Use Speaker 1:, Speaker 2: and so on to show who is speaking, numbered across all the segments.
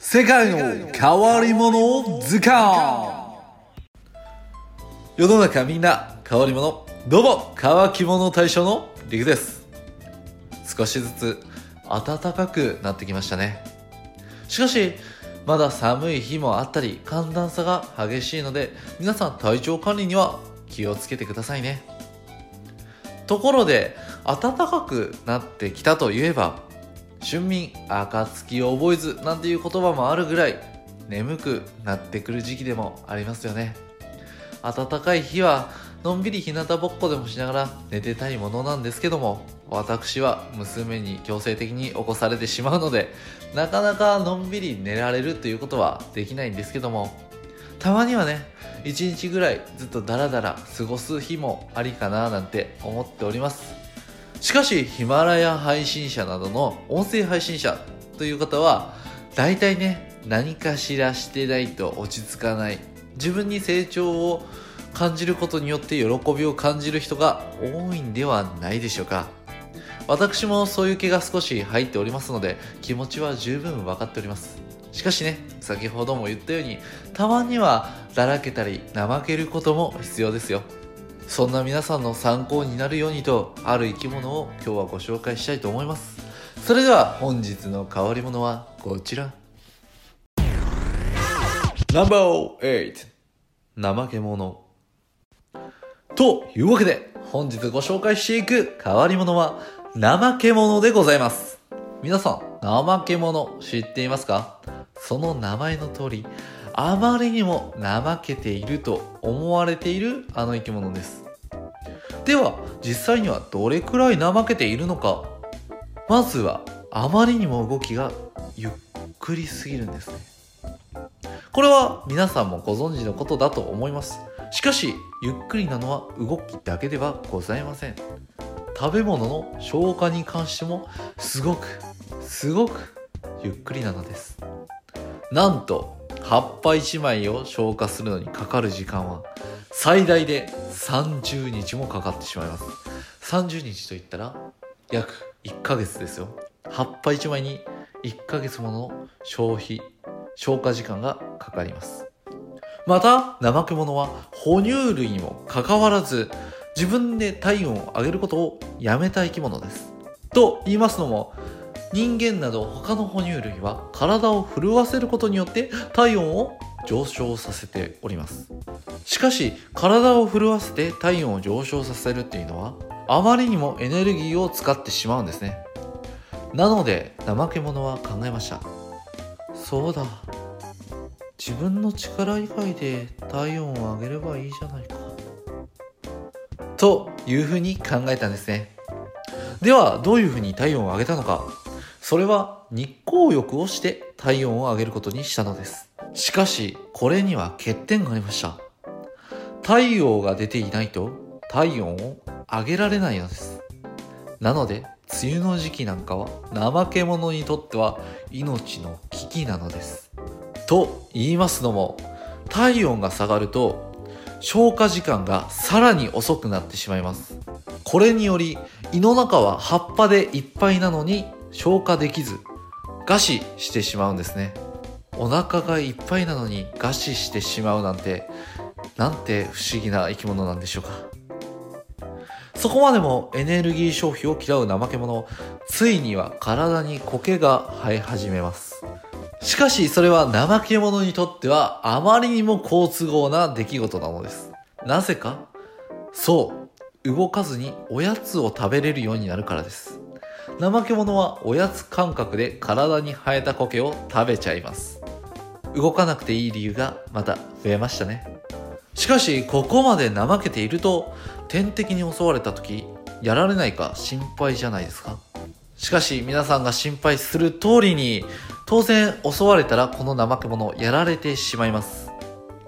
Speaker 1: 世界の変わり者図鑑世の中みんな変わり者。どうも乾き物大将のリクです。少しずつ暖かくなってきましたね。しかしまだ寒い日もあったり寒暖差が激しいので皆さん体調管理には気をつけてくださいね。ところで暖かくなってきたといえば春眠暁を覚えずなんていう言葉もあるぐらい眠くなってくる時期でもありますよね。暖かい日はのんびり日向ぼっこでもしながら寝てたいものなんですけども私は娘に強制的に起こされてしまうのでなかなかのんびり寝られるということはできないんですけどもたまにはね一日ぐらいずっとダラダラ過ごす日もありかななんて思っております。しかしヒマラヤ配信者などの音声配信者という方は大体ね何かしらしてないと落ち着かない。自分に成長を感じることによって喜びを感じる人が多いんではないでしょうか。私もそういう気が少し入っておりますので気持ちは十分分かっております。しかしね先ほども言ったようにたまにはだらけたり怠けることも必要ですよ。そんな皆さんの参考になるようにとある生き物を今日はご紹介したいと思います。それでは本日の変わり者はこちら。No.8 怠け者。というわけで本日ご紹介していく変わり者は怠け者でございます。皆さん怠け者知っていますか？その名前の通りあまりにも怠けていると思われているあの生き物です。では実際にはどれくらい怠けているのか。まずはあまりにも動きがゆっくりすぎるんですね。これは皆さんもご存知のことだと思います。しかしゆっくりなのは動きだけではございません。食べ物の消化に関してもすごくすごくゆっくりなのです。なんと葉っぱ1枚を消化するのにかかる時間は最大で30日もかかってしまいます。30日といったら約1ヶ月ですよ。葉っぱ1枚に1ヶ月もの消費消化時間がかかります。また怠け者は哺乳類にもかかわらず自分で体温を上げることをやめた生き物です。と言いますのも人間など他の哺乳類は体を震わせることによって体温を上昇させております。しかし体を震わせて体温を上昇させるっていうのはあまりにもエネルギーを使ってしまうんですね。なので怠け者は考えました。そうだ。自分の力以外で体温を上げればいいじゃないか。というふうに考えたんですね。ではどういうふうに体温を上げたのか。それは日光浴をして体温を上げることにしたのです。しかしこれには欠点がありました。太陽が出ていないと体温を上げられないのです。なので梅雨の時期なんかは怠け者にとっては命の危機なのです。と言いますのも体温が下がると消化時間がさらに遅くなってしまいます。これにより胃の中は葉っぱでいっぱいなのに消化できず餓死してしまうんですね。お腹がいっぱいなのに餓死してしまうなんてなんて不思議な生き物なんでしょうか。そこまでもエネルギー消費を嫌う怠け者ついには体に苔が生え始めます。しかしそれは怠け者にとってはあまりにも好都合な出来事なのです。なぜか？そう動かずにおやつを食べれるようになるからです。怠け者はおやつ感覚で体に生えた苔を食べちゃいます。動かなくていい理由がまた増えましたね。しかしここまで怠けていると天敵に襲われた時やられないか心配じゃないですか。しかし皆さんが心配する通りに当然襲われたらこの怠け者やられてしまいます。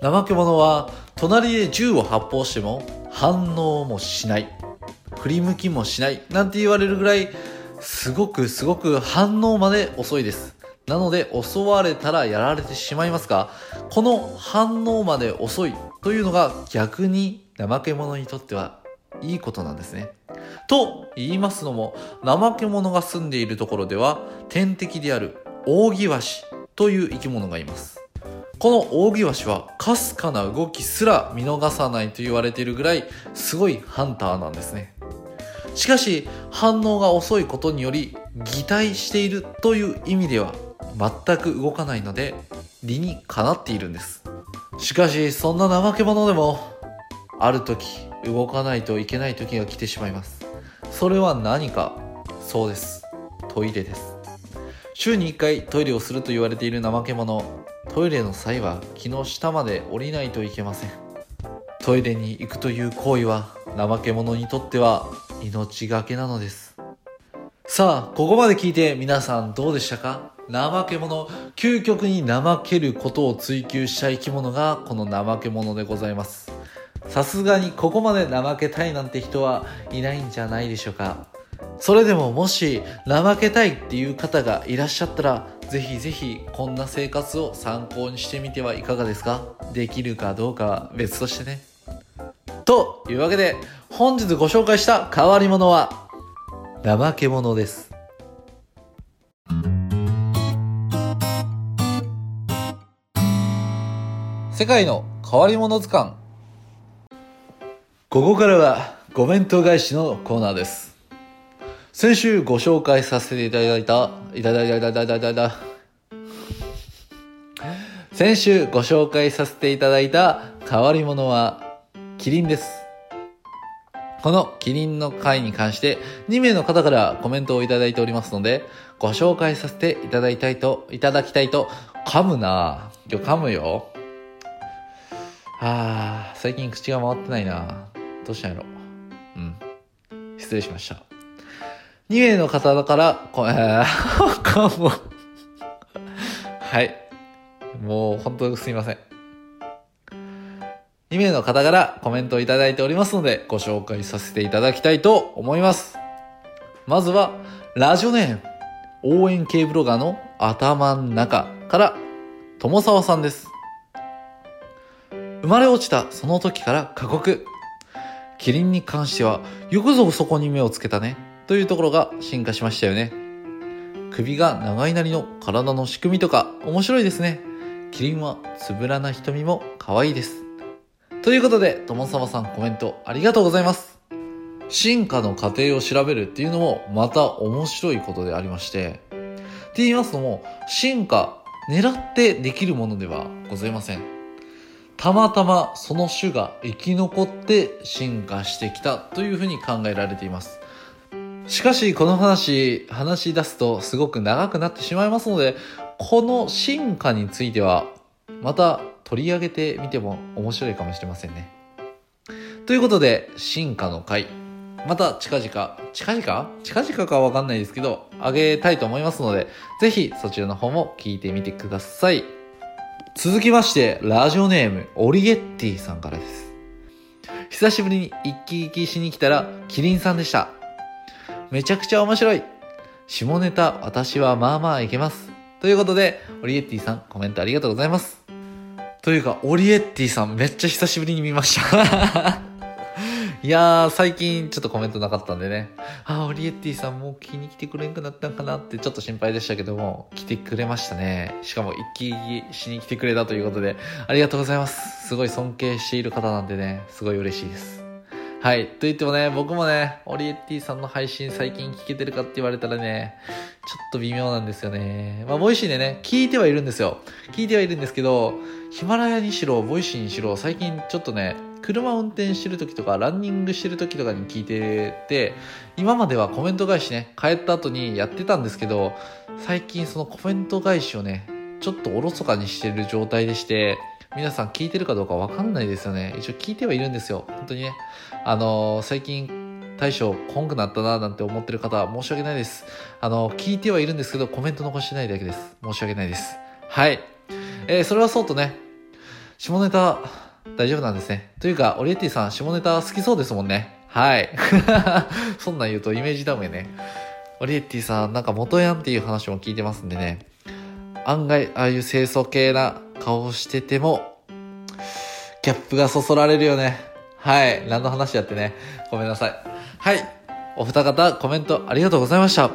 Speaker 1: 怠け者は隣で銃を発砲しても反応もしない。振り向きもしない。なんて言われるぐらいすごくすごく反応まで遅いですなので襲われたらやられてしまいますがこの反応まで遅いというのが逆に怠け者にとってはいいことなんですねと言いますのも怠け者が住んでいるところでは天敵であるオオギワシという生き物がいます。このオオギワシはかすかな動きすら見逃さないと言われているぐらいすごいハンターなんですね。しかし反応が遅いことにより擬態しているという意味では全く動かないので理にかなっているんです。しかしそんな怠け者でもある時動かないといけない時が来てしまいます。それは何か？そうです。トイレです。週に1回トイレをすると言われている怠け者トイレの際は木の下まで降りないといけませんトイレに行くという行為は怠け者にとっては命がけなのです。さあここまで聞いて皆さんどうでしたか？怠け者。究極に怠けることを追求した生き物がこの怠け者でございます。さすがにここまで怠けたいなんて人はいないんじゃないでしょうか。それでももし怠けたいっていう方がいらっしゃったらぜひぜひこんな生活を参考にしてみてはいかがですか？できるかどうかは別としてね。というわけで本日ご紹介した変わり者は怠け者です。世界の変わり者図鑑。ここからはコメント返しのコーナーです。先週ご紹介させていただいた、いただいた、いただいた、いただいた、先週ご紹介させていただいた変わり者は、キリンです。このキリンの回に関して2名の方からコメントをいただいておりますので、ご紹介させていただきたいと、いただきたいと、噛むな今日噛むよ。あー、最近口が回ってないなどうしたんやろ。うん。失礼しました。2名の方だから、こえー、かも。はい。もう本当すいません。2名の方からコメントをいただいておりますので、ご紹介させていただきたいと思います。まずは、ラジオネーム、応援系ブロガーの頭ん中から、友沢さんです。生まれ落ちたその時から過酷。キリンに関しては、よくぞそこに目をつけたね。というところが進化しましたよね。首が長いなりの体の仕組みとか面白いですね。キリンはつぶらな瞳も可愛いです。ということで、友沢さんコメントありがとうございます。進化の過程を調べるっていうのもまた面白いことでありまして、って言いますのも、進化、狙ってできるものではございません。たまたまその種が生き残って進化してきたというふうに考えられています。しかしこの話、話し出すとすごく長くなってしまいますので、この進化についてはまた取り上げてみても面白いかもしれませんね。ということで、進化の回、また近々、近々？近々かわかんないですけど、あげたいと思いますので、ぜひそちらの方も聞いてみてください。続きまして、ラジオネーム、オリエッティさんからです。久しぶりに一気聞きしに来たら、キリンさんでした。めちゃくちゃ面白い。下ネタ、私はまあまあいけます。ということで、オリエッティさん、コメントありがとうございます。というか、オリエッティさん、めっちゃ久しぶりに見ました。いやー、最近ちょっとコメントなかったんでね。あー、オリエッティさんもう気に来てくれんくなったんかなってちょっと心配でしたけども、来てくれましたね。しかも一気にしに来てくれたということで、ありがとうございます。すごい尊敬している方なんでね、すごい嬉しいです。はい。と言ってもね、僕もね、オリエッティさんの配信最近聞けてるかって言われたらね、ちょっと微妙なんですよね。まあ、 Voicy でね、聞いてはいるんですよ。聞いてはいるんですけど、ヒマラヤにしろ、 Voicy にしろ、最近ちょっとね、車運転してる時とか、ランニングしてる時とかに聞いてて、今まではコメント返しね、帰った後にやってたんですけど、最近そのコメント返しをね、ちょっとおろそかにしてる状態でして、皆さん聞いてるかどうかわかんないですよね。一応聞いてはいるんですよ。本当にね。あのー最近、大将、こんくなったななんて思ってる方は申し訳ないです。あのー聞いてはいるんですけど、コメント残してないだけです。申し訳ないです。はい。えーそれはそうとね、下ネタ、大丈夫なんですね。というか、オリエティさん、下ネタ好きそうですもんね。はい。そんなん言うとイメージダウンやね。オリエティさん、なんか元ヤンっていう話も聞いてますんでね。案外、ああいう清楚系な顔をしてても、ギャップがそそられるよね。はい。何の話やってね。ごめんなさい。はい。お二方、コメントありがとうございました。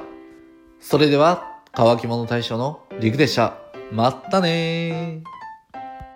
Speaker 1: それでは、乾き物大賞のリクでした。まったねー。